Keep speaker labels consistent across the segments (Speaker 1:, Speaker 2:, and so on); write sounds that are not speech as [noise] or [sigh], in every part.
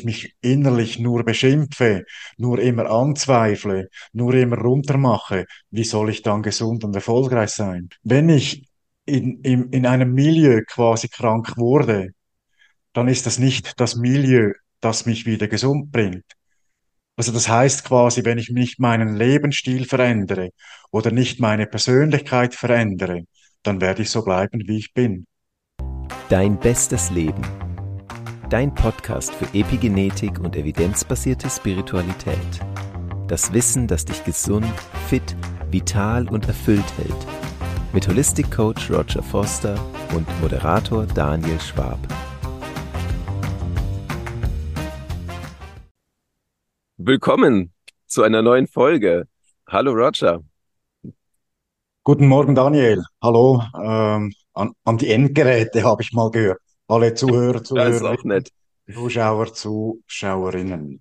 Speaker 1: ich mich innerlich nur beschimpfe, nur immer anzweifle, nur immer runtermache, wie soll ich dann gesund und erfolgreich sein? Wenn ich in, in, in einem Milieu quasi krank wurde, dann ist das nicht das Milieu, das mich wieder gesund bringt. Also das heißt quasi, wenn ich nicht meinen Lebensstil verändere oder nicht meine Persönlichkeit verändere, dann werde ich so bleiben, wie ich bin.
Speaker 2: Dein bestes Leben. Dein Podcast für Epigenetik und evidenzbasierte Spiritualität. Das Wissen, das dich gesund, fit, vital und erfüllt hält. Mit Holistic Coach Roger Foster und Moderator Daniel Schwab. Willkommen zu einer neuen Folge. Hallo Roger.
Speaker 1: Guten Morgen Daniel. Hallo ähm, an, an die Endgeräte [laughs] habe ich mal gehört. Alle Zuhörer, [laughs] Zuhörer, Zuschauer, Zuschauerinnen.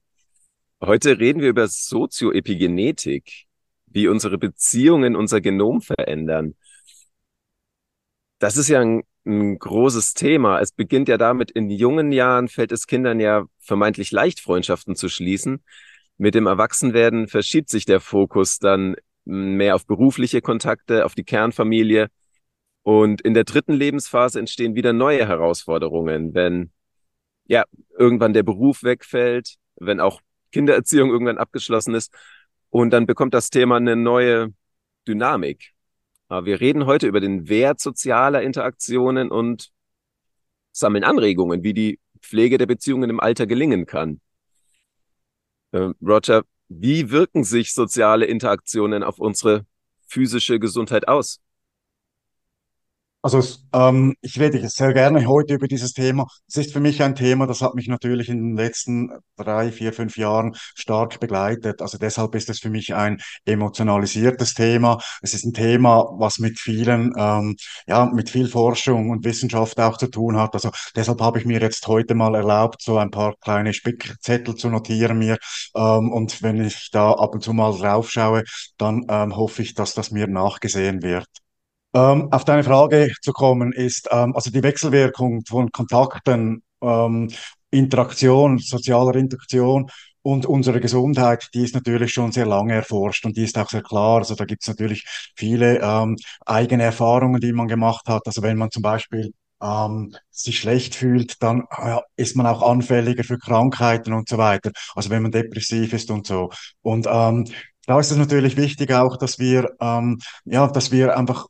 Speaker 2: Heute reden wir über Sozioepigenetik, wie unsere Beziehungen unser Genom verändern. Das ist ja ein, ein großes Thema. Es beginnt ja damit, in jungen Jahren fällt es Kindern ja vermeintlich leicht, Freundschaften zu schließen. Mit dem Erwachsenwerden verschiebt sich der Fokus dann mehr auf berufliche Kontakte, auf die Kernfamilie. Und in der dritten Lebensphase entstehen wieder neue Herausforderungen, wenn ja irgendwann der Beruf wegfällt, wenn auch Kindererziehung irgendwann abgeschlossen ist. Und dann bekommt das Thema eine neue Dynamik. Aber wir reden heute über den Wert sozialer Interaktionen und sammeln Anregungen, wie die Pflege der Beziehungen im Alter gelingen kann. Äh, Roger, wie wirken sich soziale Interaktionen auf unsere physische Gesundheit aus?
Speaker 1: Also ähm, ich rede sehr gerne heute über dieses Thema. Es ist für mich ein Thema, das hat mich natürlich in den letzten drei, vier, fünf Jahren stark begleitet. Also deshalb ist es für mich ein emotionalisiertes Thema. Es ist ein Thema, was mit vielen, ähm, ja, mit viel Forschung und Wissenschaft auch zu tun hat. Also deshalb habe ich mir jetzt heute mal erlaubt, so ein paar kleine Spickzettel zu notieren mir. Ähm, und wenn ich da ab und zu mal drauf schaue, dann ähm, hoffe ich, dass das mir nachgesehen wird. Ähm, auf deine Frage zu kommen ist, ähm, also die Wechselwirkung von Kontakten, ähm, Interaktion, sozialer Interaktion und unsere Gesundheit, die ist natürlich schon sehr lange erforscht und die ist auch sehr klar. Also da gibt es natürlich viele ähm, eigene Erfahrungen, die man gemacht hat. Also wenn man zum Beispiel ähm, sich schlecht fühlt, dann äh, ist man auch anfälliger für Krankheiten und so weiter. Also wenn man depressiv ist und so. Und ähm, da ist es natürlich wichtig auch, dass wir, ähm, ja, dass wir einfach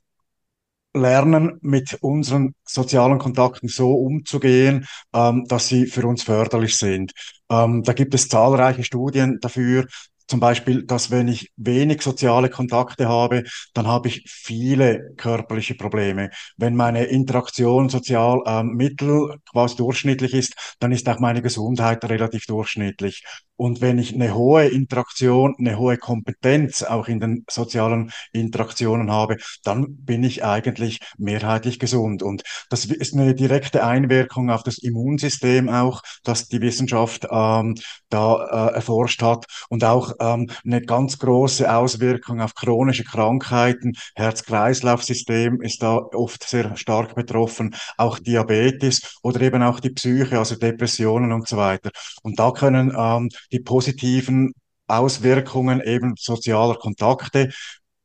Speaker 1: lernen, mit unseren sozialen Kontakten so umzugehen, ähm, dass sie für uns förderlich sind. Ähm, da gibt es zahlreiche Studien dafür, zum Beispiel, dass wenn ich wenig soziale Kontakte habe, dann habe ich viele körperliche Probleme. Wenn meine Interaktion sozial ähm, mittel quasi durchschnittlich ist, dann ist auch meine Gesundheit relativ durchschnittlich. Und wenn ich eine hohe Interaktion, eine hohe Kompetenz auch in den sozialen Interaktionen habe, dann bin ich eigentlich mehrheitlich gesund. Und das ist eine direkte Einwirkung auf das Immunsystem auch, das die Wissenschaft ähm, da äh, erforscht hat und auch ähm, eine ganz große Auswirkung auf chronische Krankheiten. Herz-Kreislauf-System ist da oft sehr stark betroffen, auch Diabetes oder eben auch die Psyche, also Depressionen und so weiter. Und da können ähm, die positiven Auswirkungen eben sozialer Kontakte,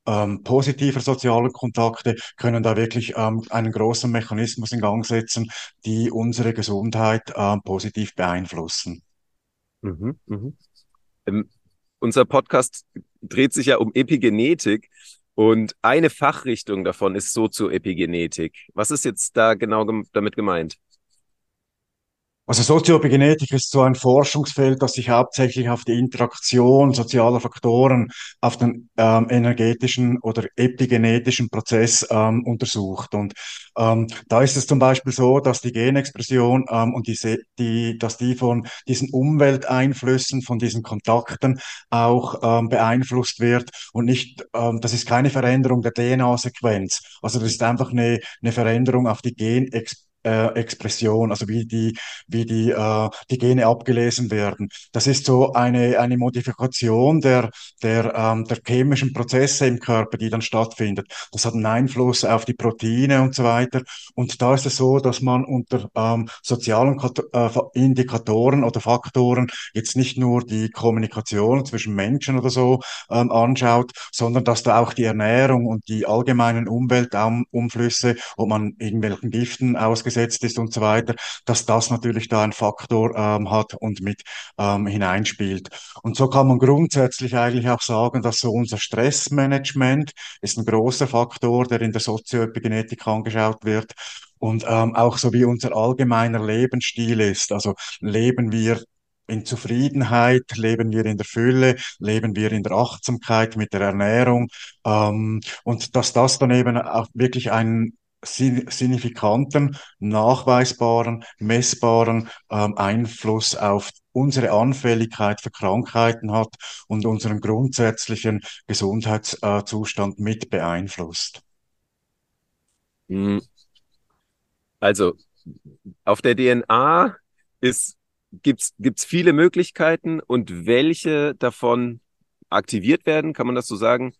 Speaker 1: ähm, positiver sozialer Kontakte können da wirklich ähm, einen großen Mechanismus in Gang setzen, die unsere Gesundheit ähm, positiv beeinflussen.
Speaker 2: Mhm, mhm. Ähm, unser Podcast dreht sich ja um Epigenetik und eine Fachrichtung davon ist Sozioepigenetik. Was ist jetzt da genau gem damit gemeint?
Speaker 1: Also Sozioepigenetik ist so ein Forschungsfeld, das sich hauptsächlich auf die Interaktion sozialer Faktoren auf den ähm, energetischen oder epigenetischen Prozess ähm, untersucht. Und ähm, da ist es zum Beispiel so, dass die Genexpression ähm, und diese, die, dass die von diesen Umwelteinflüssen, von diesen Kontakten auch ähm, beeinflusst wird und nicht, ähm, das ist keine Veränderung der DNA-Sequenz. Also das ist einfach eine, eine Veränderung auf die Genexpression äh, Expression, also wie die, wie die, äh, die Gene abgelesen werden. Das ist so eine, eine Modifikation der, der, ähm, der chemischen Prozesse im Körper, die dann stattfindet. Das hat einen Einfluss auf die Proteine und so weiter. Und da ist es so, dass man unter ähm, sozialen Kat äh, Indikatoren oder Faktoren jetzt nicht nur die Kommunikation zwischen Menschen oder so ähm, anschaut, sondern dass da auch die Ernährung und die allgemeinen Umweltumflüsse, ob man irgendwelchen Giften ausgesetzt ist und so weiter, dass das natürlich da einen Faktor ähm, hat und mit ähm, hineinspielt. Und so kann man grundsätzlich eigentlich auch sagen, dass so unser Stressmanagement ist ein großer Faktor, der in der Sozioepigenetik angeschaut wird. Und ähm, auch so wie unser allgemeiner Lebensstil ist. Also leben wir in Zufriedenheit, leben wir in der Fülle, leben wir in der Achtsamkeit mit der Ernährung. Ähm, und dass das dann eben auch wirklich einen signifikanten, nachweisbaren, messbaren ähm, Einfluss auf unsere Anfälligkeit für Krankheiten hat und unseren grundsätzlichen Gesundheitszustand mit beeinflusst.
Speaker 2: Hm. Also auf der DNA ist gibt's gibt's viele Möglichkeiten und welche davon aktiviert werden, kann man das so sagen?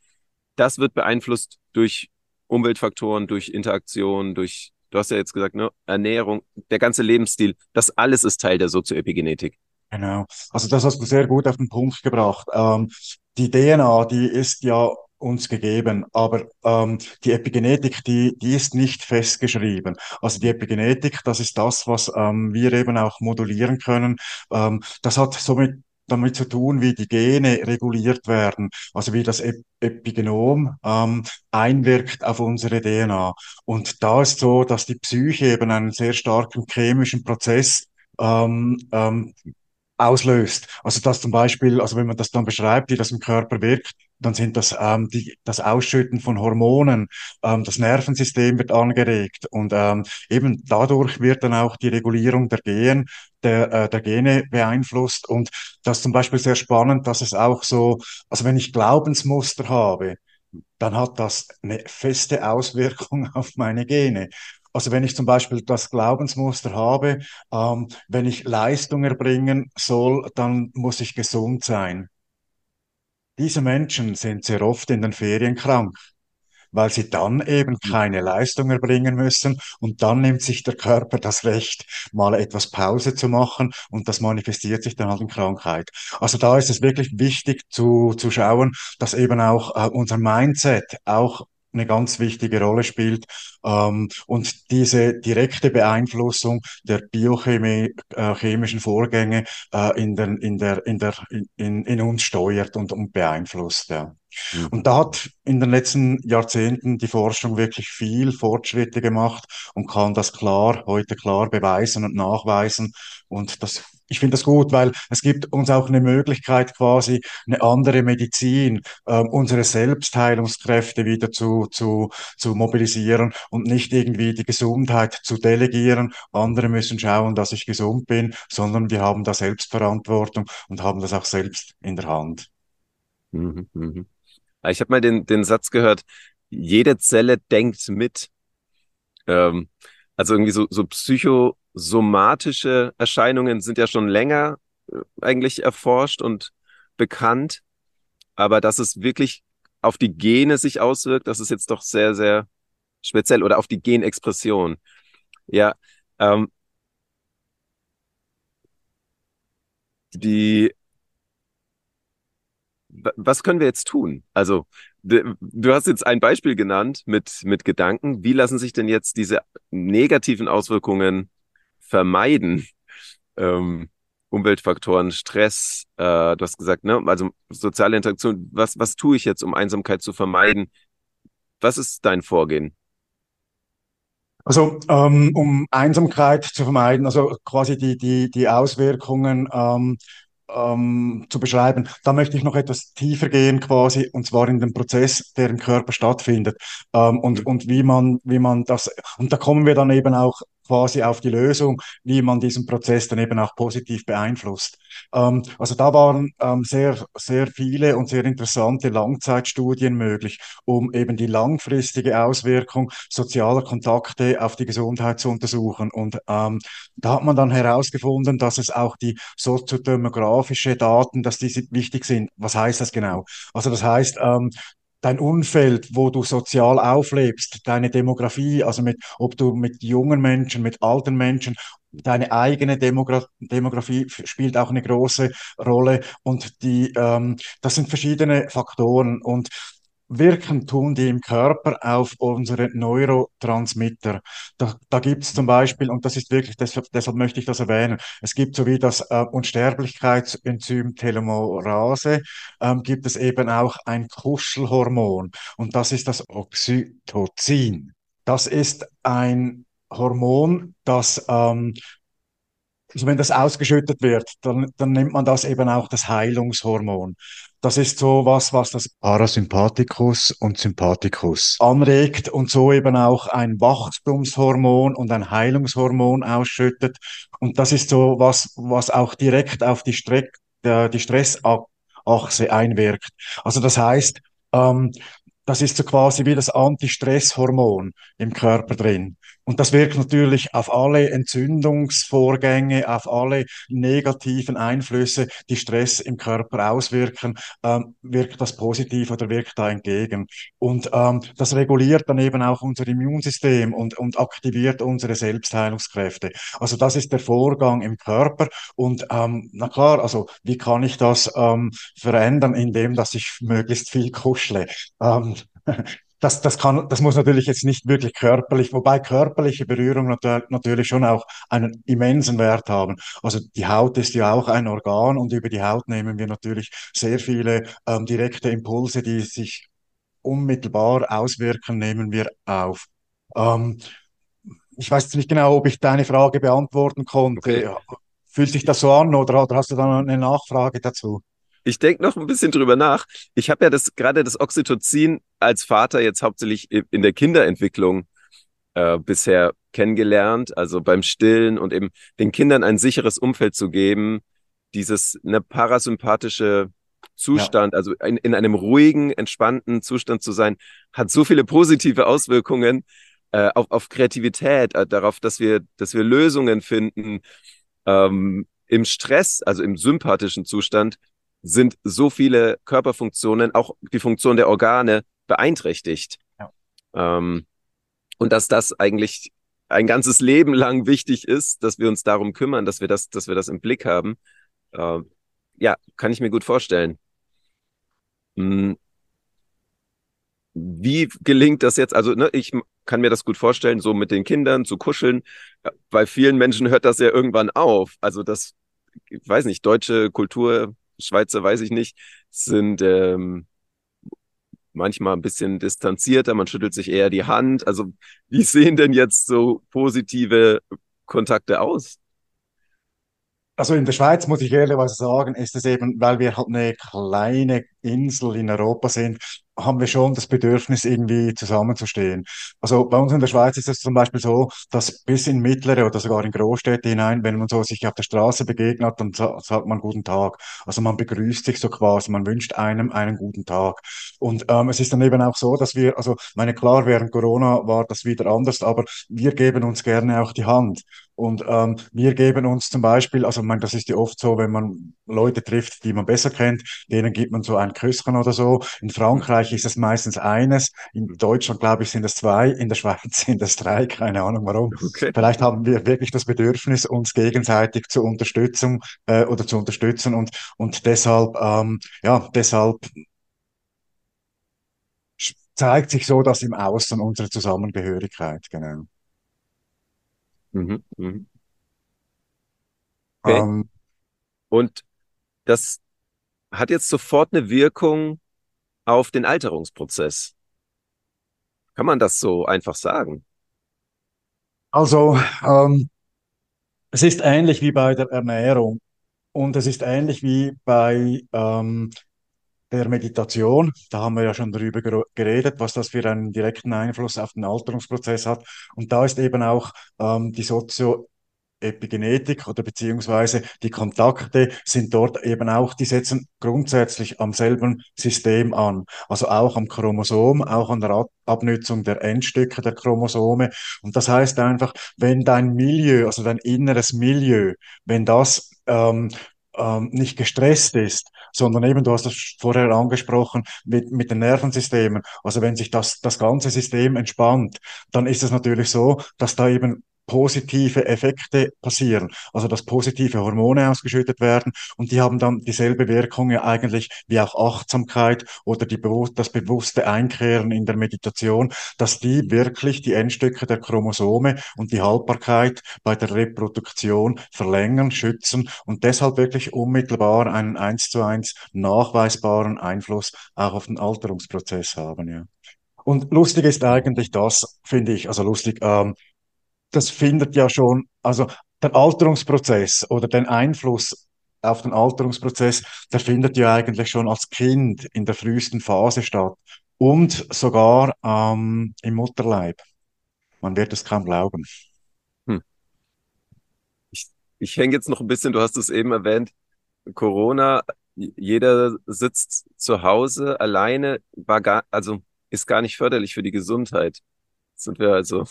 Speaker 2: Das wird beeinflusst durch Umweltfaktoren, durch Interaktion, durch, du hast ja jetzt gesagt, ne, Ernährung, der ganze Lebensstil, das alles ist Teil der Sozioepigenetik.
Speaker 1: Genau. Also das hast du sehr gut auf den Punkt gebracht. Ähm, die DNA, die ist ja uns gegeben. Aber ähm, die Epigenetik, die, die ist nicht festgeschrieben. Also die Epigenetik, das ist das, was ähm, wir eben auch modulieren können. Ähm, das hat somit damit zu tun, wie die Gene reguliert werden, also wie das Epigenom ähm, einwirkt auf unsere DNA. Und da ist so, dass die Psyche eben einen sehr starken chemischen Prozess ähm, ähm, auslöst. Also das zum Beispiel, also wenn man das dann beschreibt, wie das im Körper wirkt, dann sind das ähm, die, das Ausschütten von Hormonen, ähm, das Nervensystem wird angeregt und ähm, eben dadurch wird dann auch die Regulierung der Gen, der, äh, der Gene beeinflusst und das ist zum Beispiel sehr spannend, dass es auch so, also wenn ich Glaubensmuster habe, dann hat das eine feste Auswirkung [laughs] auf meine Gene. Also wenn ich zum Beispiel das Glaubensmuster habe, ähm, wenn ich Leistung erbringen soll, dann muss ich gesund sein. Diese Menschen sind sehr oft in den Ferien krank, weil sie dann eben keine Leistung erbringen müssen und dann nimmt sich der Körper das Recht, mal etwas Pause zu machen und das manifestiert sich dann halt in Krankheit. Also da ist es wirklich wichtig zu, zu schauen, dass eben auch äh, unser Mindset auch eine ganz wichtige Rolle spielt. Ähm, und diese direkte Beeinflussung der biochemischen äh, Vorgänge äh, in, den, in, der, in, der, in, in uns steuert und, und beeinflusst. Ja.
Speaker 2: Mhm.
Speaker 1: Und da hat in den letzten Jahrzehnten die Forschung wirklich viel Fortschritte gemacht und kann das klar, heute klar beweisen und nachweisen. Und das ich finde das gut, weil es gibt uns auch eine Möglichkeit, quasi eine andere Medizin, äh, unsere Selbstheilungskräfte wieder zu, zu, zu mobilisieren und nicht irgendwie die Gesundheit zu delegieren. Andere müssen schauen, dass ich gesund bin, sondern wir haben da Selbstverantwortung und haben das auch selbst in der Hand.
Speaker 2: Mhm, mhm. Ich habe mal den, den Satz gehört, jede Zelle denkt mit. Ähm, also irgendwie so, so psychosomatische Erscheinungen sind ja schon länger äh, eigentlich erforscht und bekannt. Aber dass es wirklich auf die Gene sich auswirkt, das ist jetzt doch sehr, sehr speziell oder auf die Genexpression. Ja, ähm, die was können wir jetzt tun? Also, du hast jetzt ein Beispiel genannt mit, mit Gedanken. Wie lassen sich denn jetzt diese negativen Auswirkungen vermeiden? Ähm, Umweltfaktoren, Stress, äh, du hast gesagt, ne, also soziale Interaktion. Was, was tue ich jetzt, um Einsamkeit zu vermeiden? Was ist dein Vorgehen?
Speaker 1: Also ähm, um Einsamkeit zu vermeiden, also quasi die, die, die Auswirkungen ähm, ähm, zu beschreiben. Da möchte ich noch etwas tiefer gehen quasi, und zwar in den Prozess, der im Körper stattfindet ähm, und, und wie man, wie man das, und da kommen wir dann eben auch quasi auf die Lösung, wie man diesen Prozess dann eben auch positiv beeinflusst. Ähm, also da waren ähm, sehr, sehr viele und sehr interessante Langzeitstudien möglich, um eben die langfristige Auswirkung sozialer Kontakte auf die Gesundheit zu untersuchen. Und ähm, da hat man dann herausgefunden, dass es auch die soziodemografische Daten, dass die wichtig sind. Was heißt das genau? Also das heißt, ähm, dein Umfeld, wo du sozial auflebst, deine Demografie, also mit, ob du mit jungen Menschen, mit alten Menschen, deine eigene Demogra Demografie spielt auch eine große Rolle. Und die, ähm, das sind verschiedene Faktoren. Und wirken tun die im Körper auf unsere Neurotransmitter. Da, da gibt es zum Beispiel, und das ist wirklich, deshalb, deshalb möchte ich das erwähnen, es gibt so wie das äh, Unsterblichkeitsenzym Telomerase, ähm, gibt es eben auch ein Kuschelhormon und das ist das Oxytocin. Das ist ein Hormon, das ähm, also wenn das ausgeschüttet wird, dann, dann nennt man das eben auch das Heilungshormon. Das ist so was, was das Parasympathikus und Sympathikus anregt und so eben auch ein Wachstumshormon und ein Heilungshormon ausschüttet. Und das ist so was, was auch direkt auf die, Streck, äh, die Stressachse einwirkt. Also das heißt, ähm, das ist so quasi wie das Antistresshormon im Körper drin. Und das wirkt natürlich auf alle Entzündungsvorgänge, auf alle negativen Einflüsse, die Stress im Körper auswirken, ähm, wirkt das positiv oder wirkt da entgegen. Und ähm, das reguliert dann eben auch unser Immunsystem und, und aktiviert unsere Selbstheilungskräfte. Also das ist der Vorgang im Körper. Und ähm, na klar, also wie kann ich das ähm, verändern, indem dass ich möglichst viel kuschle? Ähm, [laughs] das, das kann, das muss natürlich jetzt nicht wirklich körperlich, wobei körperliche Berührung nat natürlich schon auch einen immensen Wert haben. Also die Haut ist ja auch ein Organ und über die Haut nehmen wir natürlich sehr viele ähm, direkte Impulse, die sich unmittelbar auswirken, nehmen wir auf. Ähm, ich weiß jetzt nicht genau, ob ich deine Frage beantworten konnte.
Speaker 2: Okay.
Speaker 1: Fühlt sich das so an oder, oder hast du da noch eine Nachfrage dazu?
Speaker 2: Ich denke noch ein bisschen drüber nach. Ich habe ja das gerade das Oxytocin als Vater jetzt hauptsächlich in der Kinderentwicklung äh, bisher kennengelernt, also beim Stillen und eben den Kindern ein sicheres Umfeld zu geben, dieses eine parasympathische Zustand, ja. also in, in einem ruhigen, entspannten Zustand zu sein, hat so viele positive Auswirkungen äh, auf, auf Kreativität, äh, darauf, dass wir, dass wir Lösungen finden. Ähm, Im Stress, also im sympathischen Zustand, sind so viele Körperfunktionen, auch die Funktion der Organe, beeinträchtigt. Ja. Ähm, und dass das eigentlich ein ganzes Leben lang wichtig ist, dass wir uns darum kümmern, dass wir das, dass wir das im Blick haben. Äh, ja, kann ich mir gut vorstellen. Hm. Wie gelingt das jetzt? Also, ne, ich kann mir das gut vorstellen, so mit den Kindern zu kuscheln. Bei vielen Menschen hört das ja irgendwann auf. Also, das, ich weiß nicht, deutsche Kultur Schweizer weiß ich nicht, sind ähm, manchmal ein bisschen distanzierter, man schüttelt sich eher die Hand. Also wie [laughs] sehen denn jetzt so positive Kontakte aus?
Speaker 1: Also in der Schweiz muss ich ehrlicherweise sagen, ist es eben, weil wir halt eine kleine Insel in Europa sind, haben wir schon das Bedürfnis, irgendwie zusammenzustehen. Also bei uns in der Schweiz ist es zum Beispiel so, dass bis in mittlere oder sogar in Großstädte hinein, wenn man so sich auf der Straße begegnet, dann sagt man guten Tag. Also man begrüßt sich so quasi, man wünscht einem einen guten Tag. Und ähm, es ist dann eben auch so, dass wir, also meine klar, während Corona war das wieder anders, aber wir geben uns gerne auch die Hand. Und ähm, wir geben uns zum Beispiel, also man, das ist ja oft so, wenn man Leute trifft, die man besser kennt, denen gibt man so ein Küsschen oder so. In Frankreich ist es meistens eines, in Deutschland glaube ich sind es zwei, in der Schweiz [laughs] sind es drei, keine Ahnung warum. Okay. Vielleicht haben wir wirklich das Bedürfnis, uns gegenseitig zur Unterstützung äh, oder zu unterstützen und und deshalb ähm, ja deshalb zeigt sich so, dass im Außen unsere Zusammengehörigkeit genau.
Speaker 2: Mhm, mh. Okay. Ähm, und das hat jetzt sofort eine Wirkung auf den Alterungsprozess. Kann man das so einfach sagen?
Speaker 1: Also, ähm, es ist ähnlich wie bei der Ernährung und es ist ähnlich wie bei ähm, der Meditation. Da haben wir ja schon darüber geredet, was das für einen direkten Einfluss auf den Alterungsprozess hat. Und da ist eben auch ähm, die Sozio Epigenetik oder beziehungsweise die Kontakte sind dort eben auch, die setzen grundsätzlich am selben System an. Also auch am Chromosom, auch an der Abnutzung der Endstücke der Chromosome. Und das heißt einfach, wenn dein Milieu, also dein inneres Milieu, wenn das ähm, ähm, nicht gestresst ist, sondern eben, du hast das vorher angesprochen, mit, mit den Nervensystemen. Also wenn sich das, das ganze System entspannt, dann ist es natürlich so, dass da eben positive Effekte passieren, also dass positive Hormone ausgeschüttet werden und die haben dann dieselbe Wirkung ja eigentlich wie auch Achtsamkeit oder die, das bewusste Einkehren in der Meditation, dass die wirklich die Endstücke der Chromosome und die Haltbarkeit bei der Reproduktion verlängern, schützen und deshalb wirklich unmittelbar einen eins zu eins nachweisbaren Einfluss auch auf den Alterungsprozess haben, ja. Und lustig ist eigentlich das, finde ich, also lustig, ähm, das findet ja schon, also der Alterungsprozess oder den Einfluss auf den Alterungsprozess, der findet ja eigentlich schon als Kind in der frühesten Phase statt und sogar ähm, im Mutterleib. Man wird es kaum glauben. Hm.
Speaker 2: Ich, ich hänge jetzt noch ein bisschen, du hast es eben erwähnt, Corona, jeder sitzt zu Hause alleine, war gar, also ist gar nicht förderlich für die Gesundheit. Sind wir also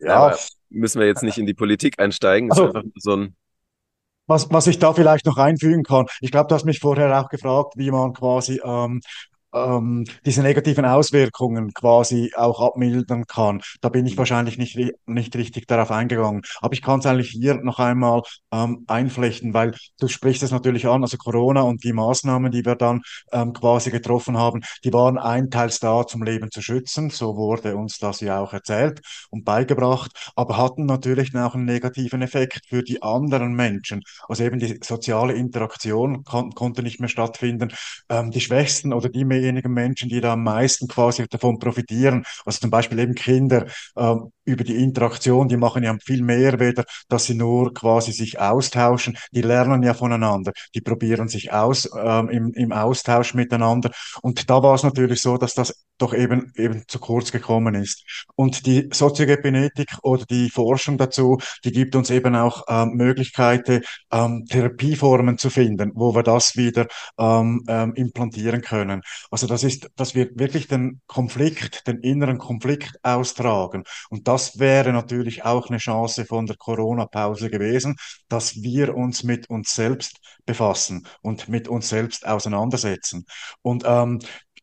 Speaker 2: ja. Müssen wir jetzt nicht in die Politik einsteigen.
Speaker 1: Also, so ein was, was ich da vielleicht noch einfügen kann, ich glaube, du hast mich vorher auch gefragt, wie man quasi ähm, ähm, diese negativen Auswirkungen quasi auch abmildern kann. Da bin ich mhm. wahrscheinlich nicht, nicht richtig darauf eingegangen. Aber ich kann es eigentlich hier noch einmal ähm, einflechten, weil du sprichst es natürlich an, also Corona und die Maßnahmen, die wir dann ähm, quasi getroffen haben, die waren einteils da, zum Leben zu schützen. So wurde uns das ja auch erzählt und beigebracht, aber hatten natürlich auch einen negativen Effekt für die anderen Menschen. Also eben die soziale Interaktion kon konnte nicht mehr stattfinden. Ähm, die Schwächsten oder die diejenigen Menschen, die da am meisten quasi davon profitieren. Also zum Beispiel eben Kinder äh, über die Interaktion, die machen ja viel mehr weder, dass sie nur quasi sich austauschen. Die lernen ja voneinander, die probieren sich aus äh, im, im Austausch miteinander. Und da war es natürlich so, dass das doch eben, eben zu kurz gekommen ist. Und die Soziogenetik oder die Forschung dazu, die gibt uns eben auch ähm, Möglichkeiten, ähm, Therapieformen zu finden, wo wir das wieder ähm, ähm, implantieren können. Also das ist, dass wir wirklich den Konflikt, den inneren Konflikt austragen. Und das wäre natürlich auch eine Chance von der Corona-Pause gewesen, dass wir uns mit uns selbst befassen und mit uns selbst auseinandersetzen. Und ähm,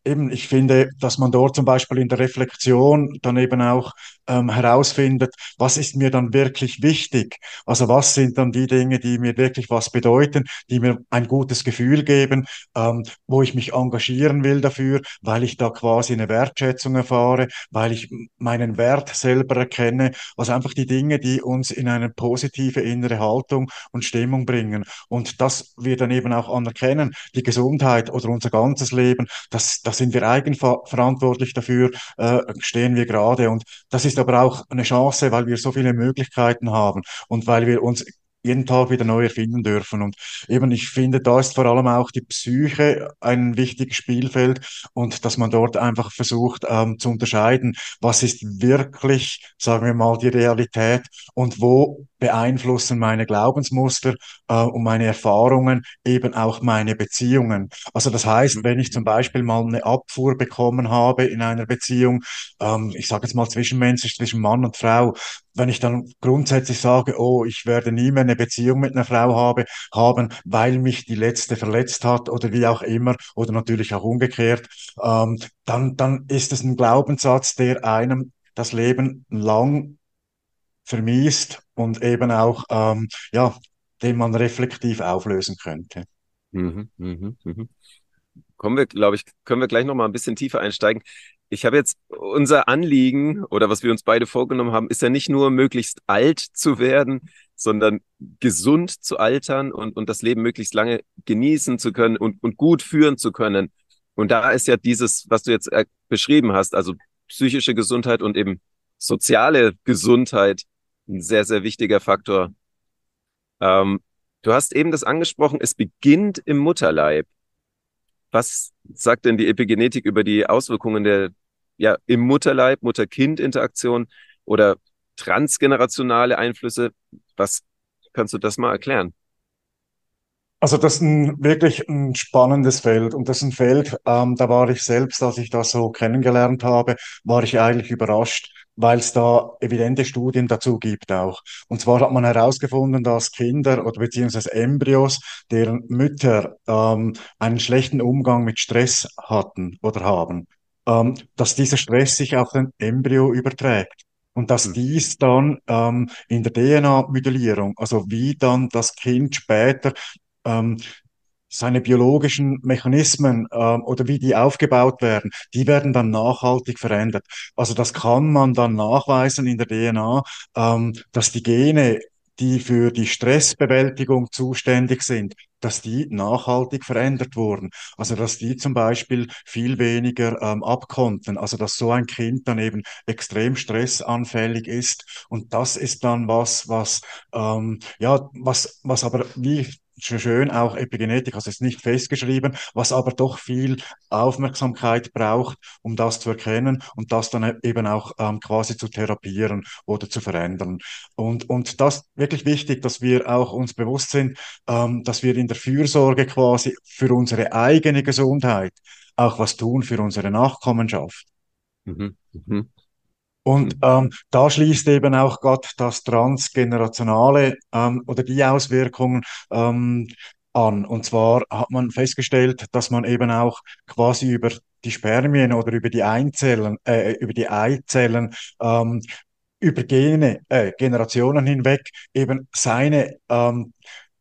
Speaker 1: eben, ich finde, dass man dort zum Beispiel in der Reflexion dann eben auch ähm, herausfindet, was ist mir dann wirklich wichtig? Also was sind dann die Dinge, die mir wirklich was bedeuten, die mir ein gutes Gefühl geben, ähm, wo ich mich engagieren will dafür, weil ich da quasi eine Wertschätzung erfahre, weil ich meinen Wert selber erkenne. Also einfach die Dinge, die uns in eine positive innere Haltung und Stimmung bringen. Und das wir dann eben auch anerkennen, die Gesundheit oder unser ganzes Leben, das, das sind wir eigenverantwortlich dafür, äh, stehen wir gerade. Und das ist aber auch eine Chance, weil wir so viele Möglichkeiten haben und weil wir uns jeden Tag wieder neu erfinden dürfen. Und eben, ich finde, da ist vor allem auch die Psyche ein wichtiges Spielfeld und dass man dort einfach versucht ähm, zu unterscheiden, was ist wirklich, sagen wir mal, die Realität und wo beeinflussen meine Glaubensmuster äh, und meine Erfahrungen eben auch meine Beziehungen. Also das heißt, wenn ich zum Beispiel mal eine Abfuhr bekommen habe in einer Beziehung, ähm, ich sage jetzt mal zwischenmenschlich, zwischen Mann und Frau, wenn ich dann grundsätzlich sage, oh, ich werde nie mehr eine Beziehung mit einer Frau habe, haben, weil mich die letzte verletzt hat oder wie auch immer, oder natürlich auch umgekehrt, ähm, dann, dann ist es ein Glaubenssatz, der einem das Leben lang vermiest und eben auch, ähm, ja, den man reflektiv auflösen könnte. Mhm,
Speaker 2: mhm, mhm. Kommen wir, glaube ich, können wir gleich noch mal ein bisschen tiefer einsteigen. Ich habe jetzt unser Anliegen oder was wir uns beide vorgenommen haben, ist ja nicht nur möglichst alt zu werden, sondern gesund zu altern und, und das Leben möglichst lange genießen zu können und, und gut führen zu können. Und da ist ja dieses, was du jetzt äh, beschrieben hast, also psychische Gesundheit und eben soziale Gesundheit ein sehr, sehr wichtiger Faktor. Ähm, du hast eben das angesprochen, es beginnt im Mutterleib. was sagt denn die Epigenetik über die Auswirkungen der ja im Mutterleib, Mutter-Kind-Interaktion oder transgenerationale Einflüsse? Was kannst du das mal erklären?
Speaker 1: Also das ist ein, wirklich ein spannendes Feld und das ist ein Feld, ähm, da war ich selbst, als ich das so kennengelernt habe, war ich eigentlich überrascht, weil es da evidente Studien dazu gibt auch. Und zwar hat man herausgefunden, dass Kinder oder beziehungsweise Embryos, deren Mütter ähm, einen schlechten Umgang mit Stress hatten oder haben, ähm, dass dieser Stress sich auf den Embryo überträgt. Und dass
Speaker 2: Hm.
Speaker 1: dies dann ähm, in der DNA-Modellierung, also wie dann das Kind später ähm, seine biologischen Mechanismen ähm, oder wie die aufgebaut werden, die werden dann nachhaltig verändert. Also das kann man dann nachweisen in der DNA, ähm, dass die Gene, die für die Stressbewältigung zuständig sind, dass die nachhaltig verändert wurden. Also dass die zum Beispiel viel weniger ähm, abkonnten. Also dass so ein Kind dann eben extrem stressanfällig ist. Und das ist dann was, was ähm, ja, was, was aber wie schön auch Epigenetik, also ist nicht festgeschrieben, was aber doch viel Aufmerksamkeit braucht, um das zu erkennen und das dann eben auch ähm, quasi zu therapieren oder zu verändern. Und, und das wirklich wichtig, dass wir auch uns bewusst sind, ähm, dass wir in der Fürsorge quasi für unsere eigene Gesundheit auch was tun für unsere Nachkommenschaft.
Speaker 2: Mhm. Mhm.
Speaker 1: Und
Speaker 2: Mhm.
Speaker 1: ähm, da schließt eben auch Gott das Transgenerationale ähm, oder die Auswirkungen ähm, an. Und zwar hat man festgestellt, dass man eben auch quasi über die Spermien oder über die Einzellen, äh, über die Eizellen ähm, über Gene, äh, Generationen hinweg eben seine ähm,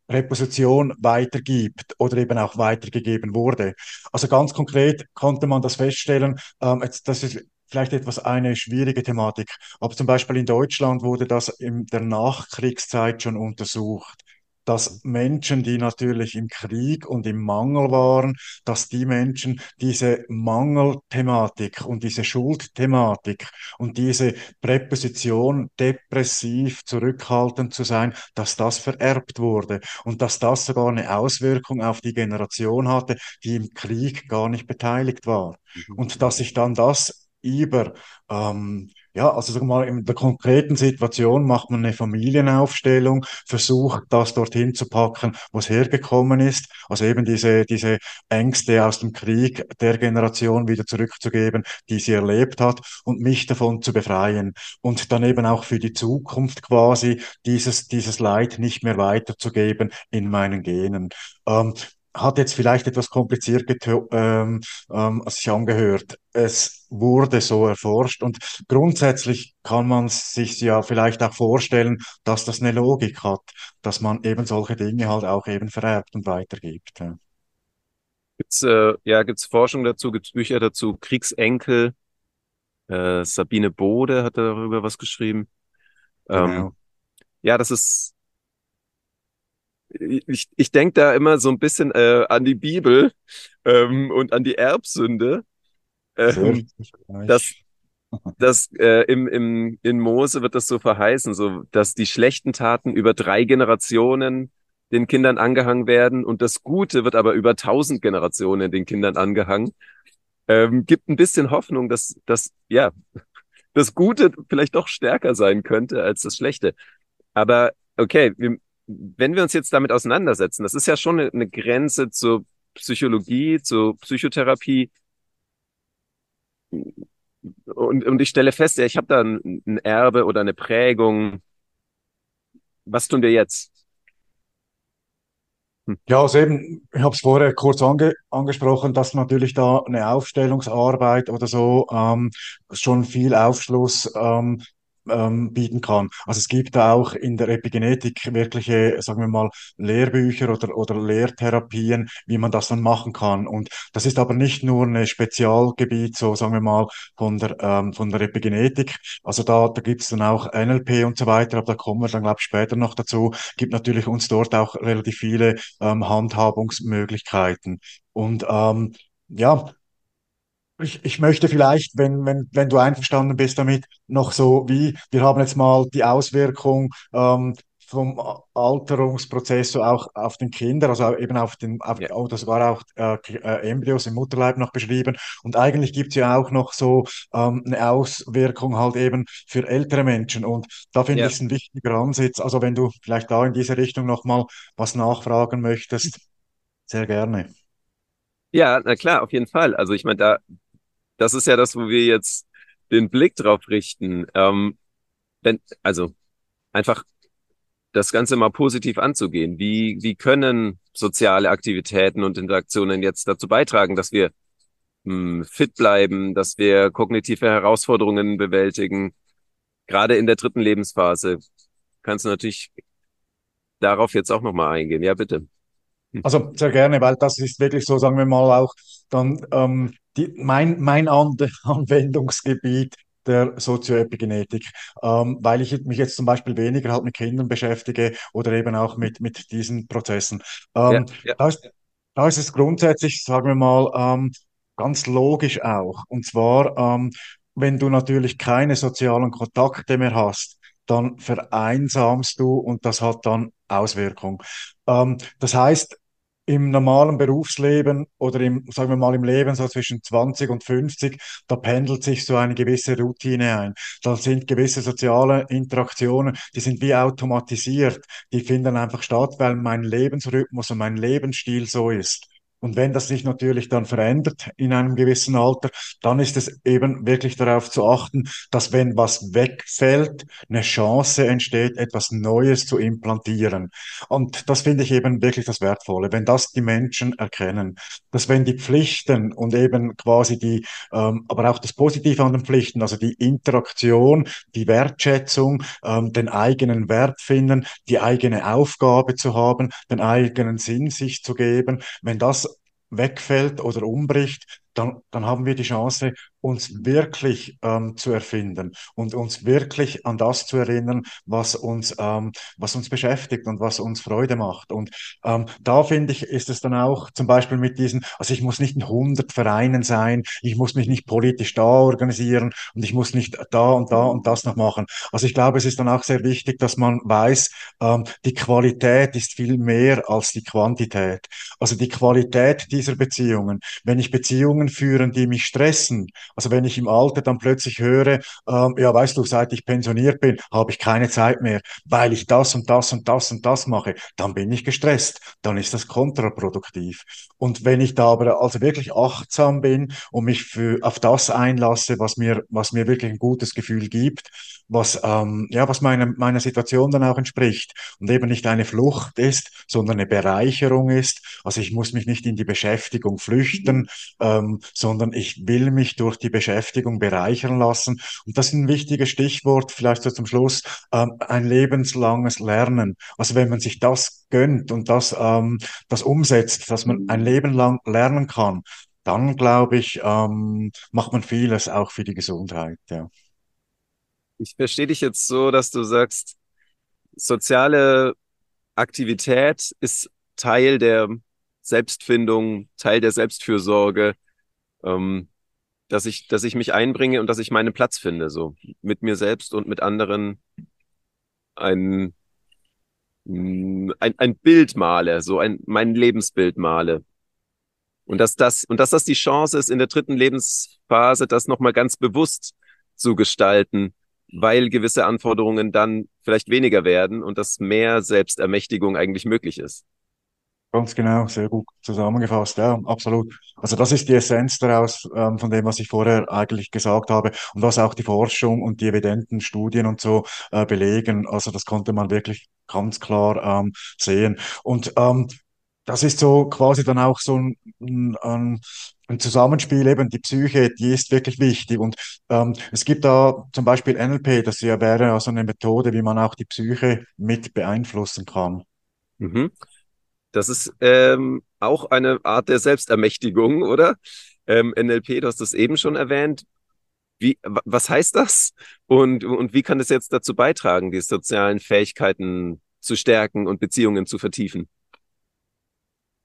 Speaker 1: Reposition weitergibt oder eben auch weitergegeben wurde. Also ganz konkret konnte man das feststellen, ähm, jetzt, das ist vielleicht etwas eine schwierige Thematik, aber zum Beispiel in Deutschland wurde das in der Nachkriegszeit schon untersucht. Dass Menschen, die natürlich im Krieg und im Mangel waren, dass die Menschen diese Mangelthematik und diese Schuldthematik und diese Präposition, depressiv, zurückhaltend zu sein, dass das vererbt wurde und dass das sogar eine Auswirkung auf die Generation hatte, die im Krieg gar nicht beteiligt war.
Speaker 2: Mhm.
Speaker 1: Und dass sich dann das über, ähm, ja, also wir mal, in der konkreten Situation macht man eine Familienaufstellung, versucht das dorthin zu packen, wo es hergekommen ist, also eben diese, diese Ängste aus dem Krieg der Generation wieder zurückzugeben, die sie erlebt hat und mich davon zu befreien. Und dann eben auch für die Zukunft quasi dieses, dieses Leid nicht mehr weiterzugeben in meinen Genen. Ähm, hat jetzt vielleicht etwas kompliziert ähm, ähm, sich angehört. Es wurde so erforscht und grundsätzlich kann man sich ja vielleicht auch vorstellen, dass das eine Logik hat, dass man eben solche Dinge halt auch eben vererbt und weitergibt. Ja.
Speaker 2: Gibt's, äh, ja, gibt's Forschung dazu, gibt's Bücher dazu, Kriegsenkel, äh, Sabine Bode hat darüber was geschrieben. Ähm,
Speaker 1: Genau.
Speaker 2: ja, das ist, ich, ich denke da immer so ein bisschen äh, an die Bibel ähm, und an die Erbsünde, ähm, dass,
Speaker 1: gleich.
Speaker 2: dass äh, im, im, in Mose wird das so verheißen, so dass die schlechten Taten über drei Generationen den Kindern angehangen werden und das Gute wird aber über tausend Generationen den Kindern angehangen. Ähm, gibt ein bisschen Hoffnung, dass, dass ja, das Gute vielleicht doch stärker sein könnte als das Schlechte. Aber okay, wir, wenn wir uns jetzt damit auseinandersetzen, das ist ja schon eine, Grenze zur Psychologie, zur Psychotherapie. Und, und ich stelle fest, ja, ich habe da ein, ein Erbe oder eine Prägung. Was tun wir jetzt? Hm.
Speaker 1: Ja, also eben, ich habe es vorher kurz ange angesprochen, dass natürlich da eine Aufstellungsarbeit oder so ähm, schon viel Aufschluss ähm, ähm, bieten kann. Also es gibt da auch in der Epigenetik wirkliche, sagen wir mal, Lehrbücher oder, oder Lehrtherapien, wie man das dann machen kann. Und das ist aber nicht nur ein Spezialgebiet, so sagen wir mal, von der, ähm, von der Epigenetik. Also da, da gibt es dann auch NLP und so weiter, aber da kommen wir dann, glaube ich, später noch dazu. Gibt natürlich uns dort auch relativ viele ähm, Handhabungsmöglichkeiten. Und ähm, ja, ich, ich möchte vielleicht, wenn, wenn, wenn du einverstanden bist damit, noch so wie, wir haben jetzt mal die Auswirkung ähm, vom Alterungsprozess so auch auf den Kindern, also eben auf den, auf,
Speaker 2: Ja,
Speaker 1: oder sogar auch äh, äh, Embryos im Mutterleib noch beschrieben. Und eigentlich gibt es ja auch noch so ähm, eine Auswirkung halt eben für ältere Menschen. Und da finde
Speaker 2: ja,
Speaker 1: ich es ein wichtiger Ansatz. Also wenn du vielleicht da in diese Richtung nochmal was nachfragen möchtest, sehr gerne.
Speaker 2: ja, na klar, auf jeden Fall. Also ich meine, da, das ist ja das, wo wir jetzt den Blick drauf richten. Ähm, wenn, also einfach das Ganze mal positiv anzugehen. Wie, wie können soziale Aktivitäten und Interaktionen jetzt dazu beitragen, dass wir mh, fit bleiben, dass wir kognitive Herausforderungen bewältigen, gerade in der dritten Lebensphase? Kannst du natürlich darauf jetzt auch nochmal eingehen. Ja, bitte. Hm.
Speaker 1: Also sehr gerne, weil das ist wirklich so, sagen wir mal, auch dann ähm, die, mein, mein An [laughs] Anwendungsgebiet der Sozioepigenetik, ähm, weil ich mich jetzt zum Beispiel weniger halt mit Kindern beschäftige oder eben auch mit, mit diesen Prozessen.
Speaker 2: Ja,
Speaker 1: Ähm,
Speaker 2: ja,
Speaker 1: da ist, da ist es grundsätzlich, sagen wir mal, ähm, ganz logisch auch. Und zwar, ähm, wenn du natürlich keine sozialen Kontakte mehr hast, dann vereinsamst du und das hat dann Auswirkungen. Ähm, das heißt, im normalen Berufsleben oder im, sagen wir mal, im Leben so zwischen 20 und 50, da pendelt sich so eine gewisse Routine ein. Da sind gewisse soziale Interaktionen, die sind wie automatisiert. Die finden einfach statt, weil mein Lebensrhythmus und mein Lebensstil so ist. Und wenn das sich natürlich dann verändert in einem gewissen Alter, dann ist es eben wirklich darauf zu achten, dass wenn was wegfällt, eine Chance entsteht, etwas Neues zu implantieren. Und das finde ich eben wirklich das Wertvolle, wenn das die Menschen erkennen, dass wenn die Pflichten und eben quasi die, ähm, aber auch das Positive an den Pflichten, also die Interaktion, die Wertschätzung, ähm, den eigenen Wert finden, die eigene Aufgabe zu haben, den eigenen Sinn sich zu geben, wenn das wegfällt oder umbricht, dann, dann haben wir die Chance, uns wirklich ähm, zu erfinden und uns wirklich an das zu erinnern, was uns, ähm, was uns beschäftigt und was uns Freude macht. Und ähm, da finde ich, ist es dann auch zum Beispiel mit diesen, also ich muss nicht in 100 Vereinen sein, ich muss mich nicht politisch da organisieren und ich muss nicht da und da und das noch machen. Also ich glaube, es ist dann auch sehr wichtig, dass man weiß, ähm, die Qualität ist viel mehr als die Quantität. Also die Qualität dieser Beziehungen. Wenn ich Beziehungen führe, die mich stressen, also wenn ich im Alter dann plötzlich höre, ähm, ja, weißt du, seit ich pensioniert bin, habe ich keine Zeit mehr, weil ich das und das und das und das mache, dann bin ich gestresst. Dann ist das kontraproduktiv. Und wenn ich da aber also wirklich achtsam bin und mich für, auf das einlasse, was mir, was mir wirklich ein gutes Gefühl gibt, was, ähm, ja, was meine, meiner Situation dann auch entspricht und eben nicht eine Flucht ist, sondern eine Bereicherung ist. Also ich muss mich nicht in die Beschäftigung flüchten, ähm, sondern ich will mich durch die Beschäftigung bereichern lassen. Und das ist ein wichtiges Stichwort, vielleicht so zum Schluss, ähm, ein lebenslanges Lernen. Also wenn man sich das gönnt und das, ähm, das umsetzt, dass man ein Leben lang lernen kann, dann glaube ich, ähm, macht man vieles auch für die Gesundheit. Ja.
Speaker 2: Ich verstehe dich jetzt so, dass du sagst, soziale Aktivität ist Teil der Selbstfindung, Teil der Selbstfürsorge, ähm, dass ich, dass ich mich einbringe und dass ich meinen Platz finde, so mit mir selbst und mit anderen ein, mm, ein, ein Bild male, so ein, mein Lebensbild male. Und dass das, und dass das die Chance ist, in der dritten Lebensphase das nochmal ganz bewusst zu gestalten, weil gewisse Anforderungen dann vielleicht weniger werden und dass mehr Selbstermächtigung eigentlich möglich ist.
Speaker 1: Ganz genau, sehr gut zusammengefasst, ja, absolut. Also das ist die Essenz daraus, ähm, von dem, was ich vorher eigentlich gesagt habe und was auch die Forschung und die evidenten Studien und so äh, belegen. Also das konnte man wirklich ganz klar ähm, sehen. Und ähm, das ist so quasi dann auch so ein, ein, ein Zusammenspiel, eben die Psyche, die ist wirklich wichtig. Und ähm, es gibt da zum Beispiel NLP, das ja wäre also eine Methode, wie man auch die Psyche mit beeinflussen kann.
Speaker 2: Mhm. Das ist ähm, auch eine Art der Selbstermächtigung, oder? Ähm, NLP, du hast das eben schon erwähnt. Wie, wa- was heißt das? Und, und wie kann es jetzt dazu beitragen, die sozialen Fähigkeiten zu stärken und Beziehungen zu vertiefen?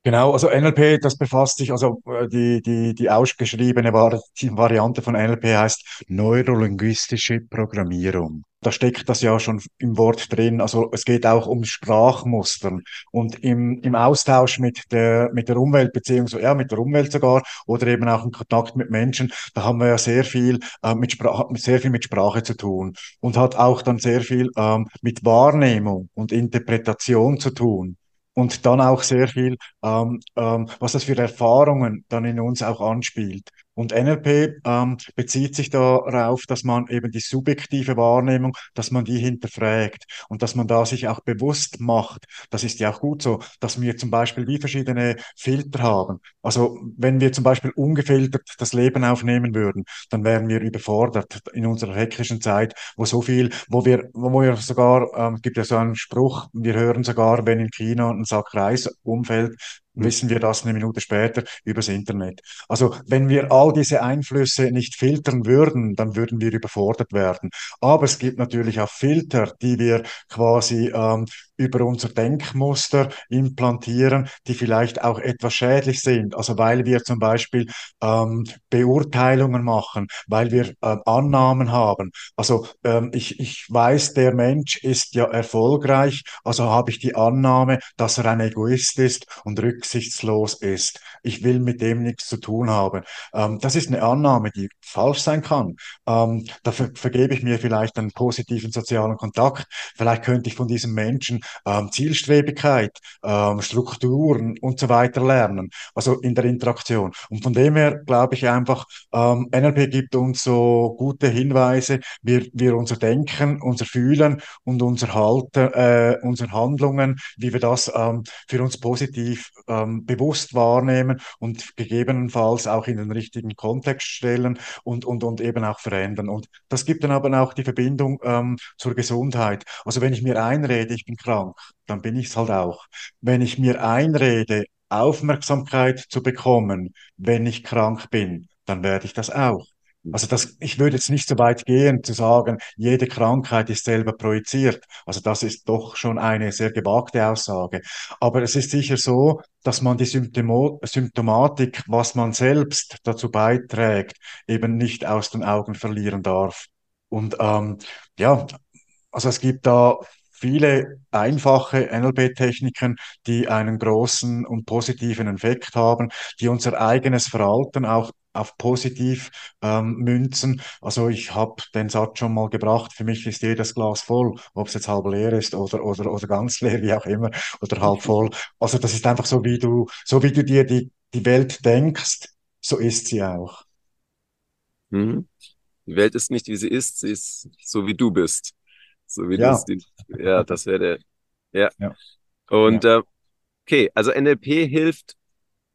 Speaker 1: Genau, also NLP, das befasst sich, also äh, die, die, die ausgeschriebene Variante von NLP heißt neurolinguistische Programmierung. da steckt das ja schon im Wort drin. Also es geht auch um Sprachmustern und im, im Austausch mit der, mit der Umwelt, beziehungsweise ja, mit der Umwelt sogar oder eben auch im Kontakt mit Menschen, da haben wir ja sehr viel, äh, mit Sprache, sehr viel mit Sprache zu tun und hat auch dann sehr viel ähm, mit Wahrnehmung und Interpretation zu tun. Und dann auch sehr viel, ähm, ähm, was das für Erfahrungen dann in uns auch anspielt. Und NLP ähm, bezieht sich darauf, dass man eben die subjektive Wahrnehmung, dass man die hinterfragt und dass man da sich auch bewusst macht. Das ist ja auch gut so, dass wir zum Beispiel wie verschiedene Filter haben. Also wenn wir zum Beispiel ungefiltert das Leben aufnehmen würden, dann wären wir überfordert in unserer hektischen Zeit, wo so viel, wo wir, wo wir sogar, ähm, gibt ja so einen Spruch, wir hören sogar, wenn in China ein Sack Reis umfällt. Wissen wir das eine Minute später übers Internet. Also wenn wir all diese Einflüsse nicht filtern würden, dann würden wir überfordert werden. Aber es gibt natürlich auch Filter, die wir quasi ähm, über unser Denkmuster implantieren, die vielleicht auch etwas schädlich sind. Also weil wir zum Beispiel ähm, Beurteilungen machen, weil wir ähm, Annahmen haben. Also ähm, ich, ich weiß, der Mensch ist ja erfolgreich, also habe ich die Annahme, dass er ein Egoist ist und rücksichtslos ist. Ich will mit dem nichts zu tun haben. Ähm, das ist eine Annahme, die falsch sein kann. Ähm, da ver vergebe ich mir vielleicht einen positiven sozialen Kontakt. Vielleicht könnte ich von diesem Menschen ähm, Zielstrebigkeit, ähm, Strukturen und so weiter lernen. Also in der Interaktion. Und von dem her glaube ich einfach, ähm, NLP gibt uns so gute Hinweise, wir, wir unser Denken, unser Fühlen und unser Halten, äh, unsere Handlungen, wie wir das ähm, für uns positiv ähm, bewusst wahrnehmen und gegebenenfalls auch in den richtigen Kontext stellen und, und, und eben auch verändern. Und das gibt dann aber auch die Verbindung ähm, zur Gesundheit. Also wenn ich mir einrede, ich bin krank, dann bin ich es halt auch. Wenn ich mir einrede, Aufmerksamkeit zu bekommen, wenn ich krank bin, dann werde ich das auch. Also das, ich würde jetzt nicht so weit gehen zu sagen, jede Krankheit ist selber projiziert. Also das ist doch schon eine sehr gewagte Aussage. Aber es ist sicher so, dass man die Symptomo Symptomatik, was man selbst dazu beiträgt, eben nicht aus den Augen verlieren darf. Und ähm, ja, also es gibt da viele einfache NLP-Techniken, die einen großen und positiven Effekt haben, die unser eigenes Verhalten auch auf positiv ähm, münzen. Also ich habe den Satz schon mal gebracht, für mich ist jedes Glas voll, ob es jetzt halb leer ist oder, oder, oder ganz leer, wie auch immer, oder halb voll. Also das ist einfach so, wie du, so wie du dir die, die Welt denkst, so ist sie auch.
Speaker 2: Mhm. Die Welt ist nicht, wie sie ist, sie ist so, wie du bist. So wie
Speaker 1: Ja,
Speaker 2: es, die, ja, das wäre der, ja.
Speaker 1: ja,
Speaker 2: Und
Speaker 1: ja.
Speaker 2: äh, okay, also NLP hilft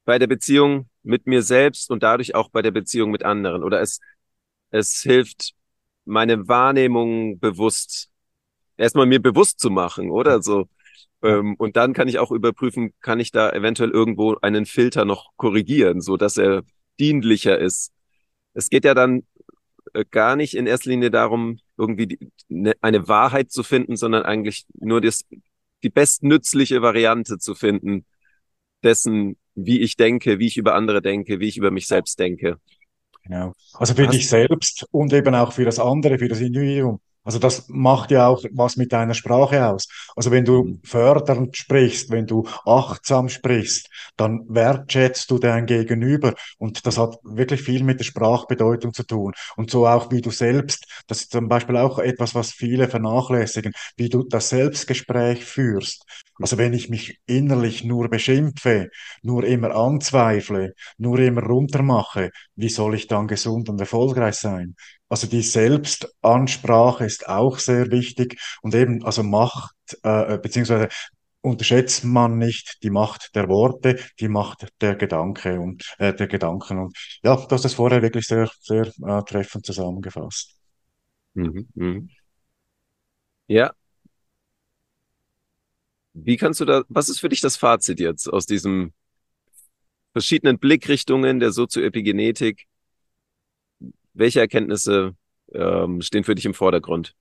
Speaker 2: bei der Beziehung mit mir selbst und dadurch auch bei der Beziehung mit anderen. Oder es, es hilft, meine Wahrnehmung bewusst, erstmal mir bewusst zu machen, oder so. Ähm, und dann kann ich auch überprüfen, kann ich da eventuell irgendwo einen Filter noch korrigieren, so dass er dienlicher ist. Es geht ja dann gar nicht in erster Linie darum, irgendwie die, ne, eine Wahrheit zu finden, sondern eigentlich nur das, die bestnützliche Variante zu finden dessen, wie ich denke, wie ich über andere denke, wie ich über mich selbst denke.
Speaker 1: Genau. Also für
Speaker 2: Hast,
Speaker 1: dich selbst und eben auch für das andere, für das Individuum. Also das macht ja auch was mit deiner Sprache aus. Also wenn du
Speaker 2: Mhm.
Speaker 1: fördernd sprichst, wenn du achtsam sprichst, dann wertschätzt du dein Gegenüber. Und das hat wirklich viel mit der Sprachbedeutung zu tun. Und so auch wie du selbst, das ist zum Beispiel auch etwas, was viele vernachlässigen, wie du das Selbstgespräch führst. Also wenn ich mich innerlich nur beschimpfe, nur immer anzweifle, nur immer runtermache, wie soll ich dann gesund und erfolgreich sein? Also die Selbstansprache ist auch sehr wichtig und eben, also Macht, äh, beziehungsweise unterschätzt man nicht die Macht der Worte, die Macht der Gedanke und äh, der Gedanken. Und ja, das vorher wirklich sehr, sehr äh, treffend zusammengefasst.
Speaker 2: Mhm. Mhm. Ja, wie kannst du da, was ist für dich das Fazit jetzt aus diesen verschiedenen Blickrichtungen der Sozioepigenetik? Welche Erkenntnisse ähm, stehen für dich im Vordergrund?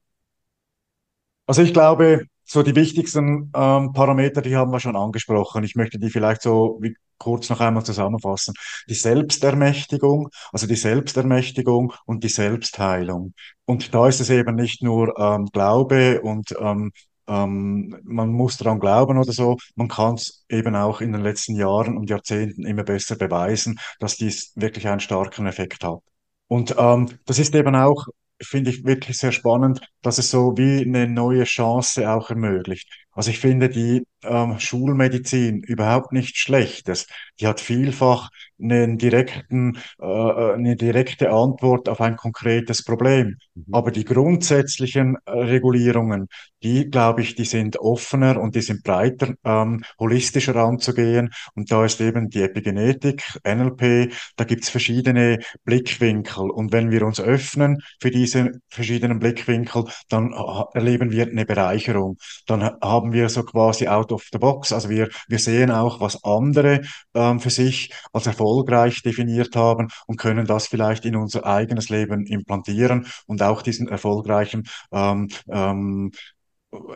Speaker 1: Also ich glaube, so die wichtigsten ähm, Parameter, die haben wir schon angesprochen. Ich möchte die vielleicht so wie kurz noch einmal zusammenfassen. Die Selbstermächtigung, also die Selbstermächtigung und die Selbstheilung. Und da ist es eben nicht nur ähm, Glaube und ähm, ähm, man muss daran glauben oder so. Man kann es eben auch in den letzten Jahren und Jahrzehnten immer besser beweisen, dass dies wirklich einen starken Effekt hat. Und ähm, das ist eben auch, finde ich, wirklich sehr spannend, dass es so wie eine neue Chance auch ermöglicht. Also ich finde die ähm, Schulmedizin überhaupt nichts Schlechtes. Die hat vielfach einen direkten, äh, äh, eine direkte Antwort auf ein konkretes Problem.
Speaker 2: Mhm.
Speaker 1: Aber die grundsätzlichen äh, Regulierungen, die, glaube ich, die sind offener und die sind breiter, ähm, holistischer anzugehen. Und da ist eben die Epigenetik, NLP, da gibt's verschiedene Blickwinkel. Und wenn wir uns öffnen für diese verschiedenen Blickwinkel, dann äh, erleben wir eine Bereicherung. Dann haben wir so quasi out of the box. Also wir, wir sehen auch, was andere ähm, für sich als erfolgreich definiert haben und können das vielleicht in unser eigenes Leben implantieren und auch diesen erfolgreichen ähm, ähm,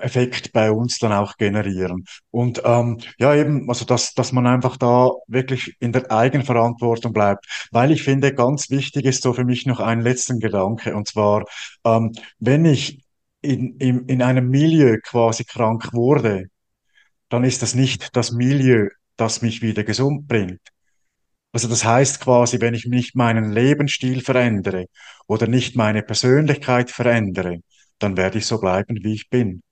Speaker 1: Effekt bei uns dann auch generieren. Und ähm, ja, eben, also dass, dass man einfach da wirklich in der Eigenverantwortung bleibt. Weil ich finde, ganz wichtig ist so für mich noch ein letzten Gedanke. Und zwar, ähm, wenn ich in, in, in einem Milieu quasi krank wurde, dann ist das nicht das Milieu, das mich wieder gesund bringt. Also das heißt quasi, wenn ich nicht meinen Lebensstil verändere oder nicht meine Persönlichkeit verändere, dann werde ich so bleiben, wie ich bin.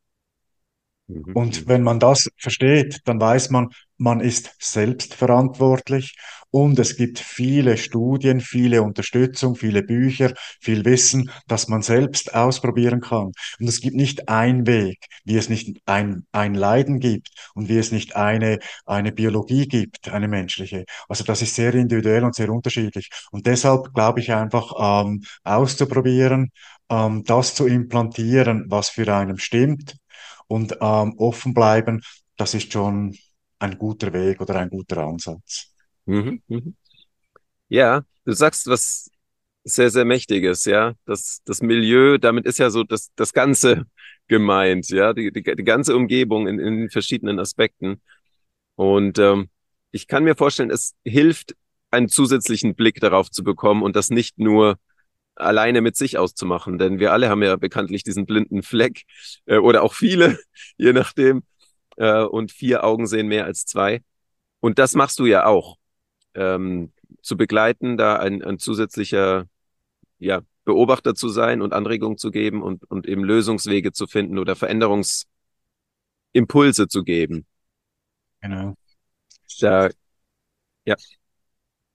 Speaker 2: Mhm.
Speaker 1: Und
Speaker 2: Mhm.
Speaker 1: wenn man das versteht, dann weiß man, man ist selbstverantwortlich und es gibt viele Studien, viele Unterstützung, viele Bücher, viel Wissen, das man selbst ausprobieren kann. Und es gibt nicht einen Weg, wie es nicht ein, ein Leiden gibt und wie es nicht eine, eine Biologie gibt, eine menschliche. Also das ist sehr individuell und sehr unterschiedlich. Und deshalb glaube ich einfach ähm, auszuprobieren, ähm, das zu implantieren, was für einen stimmt und ähm, offen bleiben, das ist schon ein guter Weg oder ein guter Ansatz.
Speaker 2: Mhm. Mhm. Ja, du sagst was sehr, sehr Mächtiges, ja. Das, das Milieu, damit ist ja so das, das Ganze [laughs] gemeint, ja, die, die, die ganze Umgebung in, in verschiedenen Aspekten. Und ähm, ich kann mir vorstellen, es hilft, einen zusätzlichen Blick darauf zu bekommen und das nicht nur alleine mit sich auszumachen, denn wir alle haben ja bekanntlich diesen blinden Fleck äh, oder auch viele, [laughs] je nachdem. Äh, und vier Augen sehen mehr als zwei. Und das machst du ja auch. Ähm, zu begleiten, da ein, ein zusätzlicher ja, Beobachter zu sein und Anregungen zu geben und, und eben Lösungswege zu finden oder Veränderungsimpulse zu geben.
Speaker 1: Genau.
Speaker 2: Da, ja.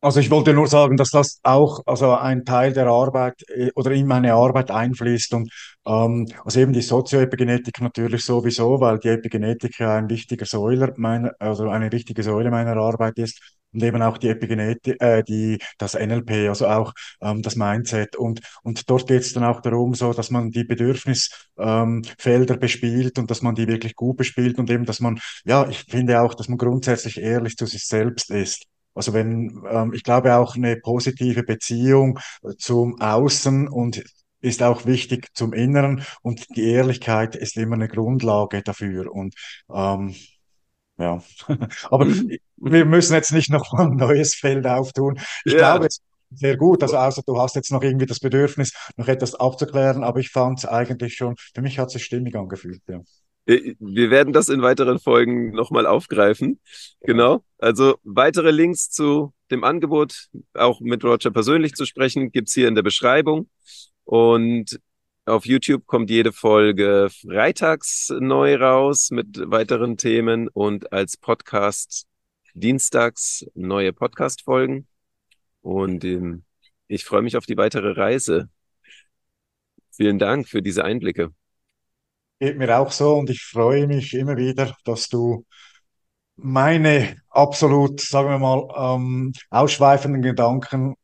Speaker 1: Also ich wollte nur sagen, dass das auch also ein Teil der Arbeit äh, oder in meine Arbeit einfließt und ähm, also eben die Sozioepigenetik natürlich sowieso, weil die Epigenetik ja ein wichtiger Säuler meiner, also eine wichtige Säule meiner Arbeit ist und eben auch die Epigenetik, äh, die das NLP, also auch ähm, das Mindset und und dort geht es dann auch darum, so dass man die Bedürfnisfelder ähm, bespielt und dass man die wirklich gut bespielt und eben, dass man ja, ich finde auch, dass man grundsätzlich ehrlich zu sich selbst ist. Also wenn, ähm, ich glaube auch eine positive Beziehung zum Außen und ist auch wichtig zum Inneren und die Ehrlichkeit ist immer eine Grundlage dafür. Und ähm, ja, [laughs] aber
Speaker 2: Mhm.
Speaker 1: wir müssen jetzt nicht noch mal ein neues Feld auftun. Ich
Speaker 2: Ja,
Speaker 1: glaube, es ist sehr gut. Also außer du hast jetzt noch irgendwie das Bedürfnis, noch etwas aufzuklären, aber ich fand es eigentlich schon, für mich hat es stimmig angefühlt. Ja.
Speaker 2: Äh, wir werden das in weiteren Folgen nochmal aufgreifen. Genau. Also weitere Links zu dem Angebot, auch mit Roger persönlich zu sprechen, gibt's hier in der Beschreibung. Und auf YouTube kommt jede Folge freitags neu raus mit weiteren Themen und als Podcast dienstags neue Podcast-Folgen. Und ähm, ich freue mich auf die weitere Reise. Vielen Dank für diese Einblicke.
Speaker 1: Geht mir auch so und ich freue mich immer wieder, dass du meine absolut, sagen wir mal, ähm, ausschweifenden Gedanken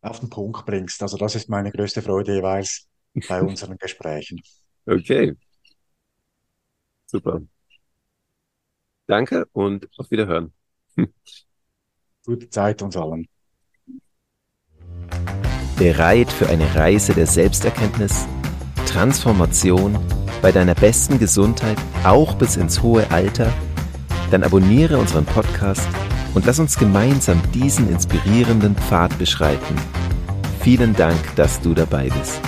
Speaker 1: auf den Punkt bringst. Also das ist meine größte Freude jeweils bei [laughs] unseren Gesprächen.
Speaker 2: Okay, super. Danke und auf Wiederhören. [laughs]
Speaker 1: Gute Zeit uns allen.
Speaker 3: Bereit für eine Reise der Selbsterkenntnis, Transformation
Speaker 2: bei deiner besten Gesundheit auch bis ins hohe Alter? Dann abonniere unseren Podcast und lass uns gemeinsam diesen inspirierenden Pfad beschreiten. Vielen Dank, dass du dabei bist.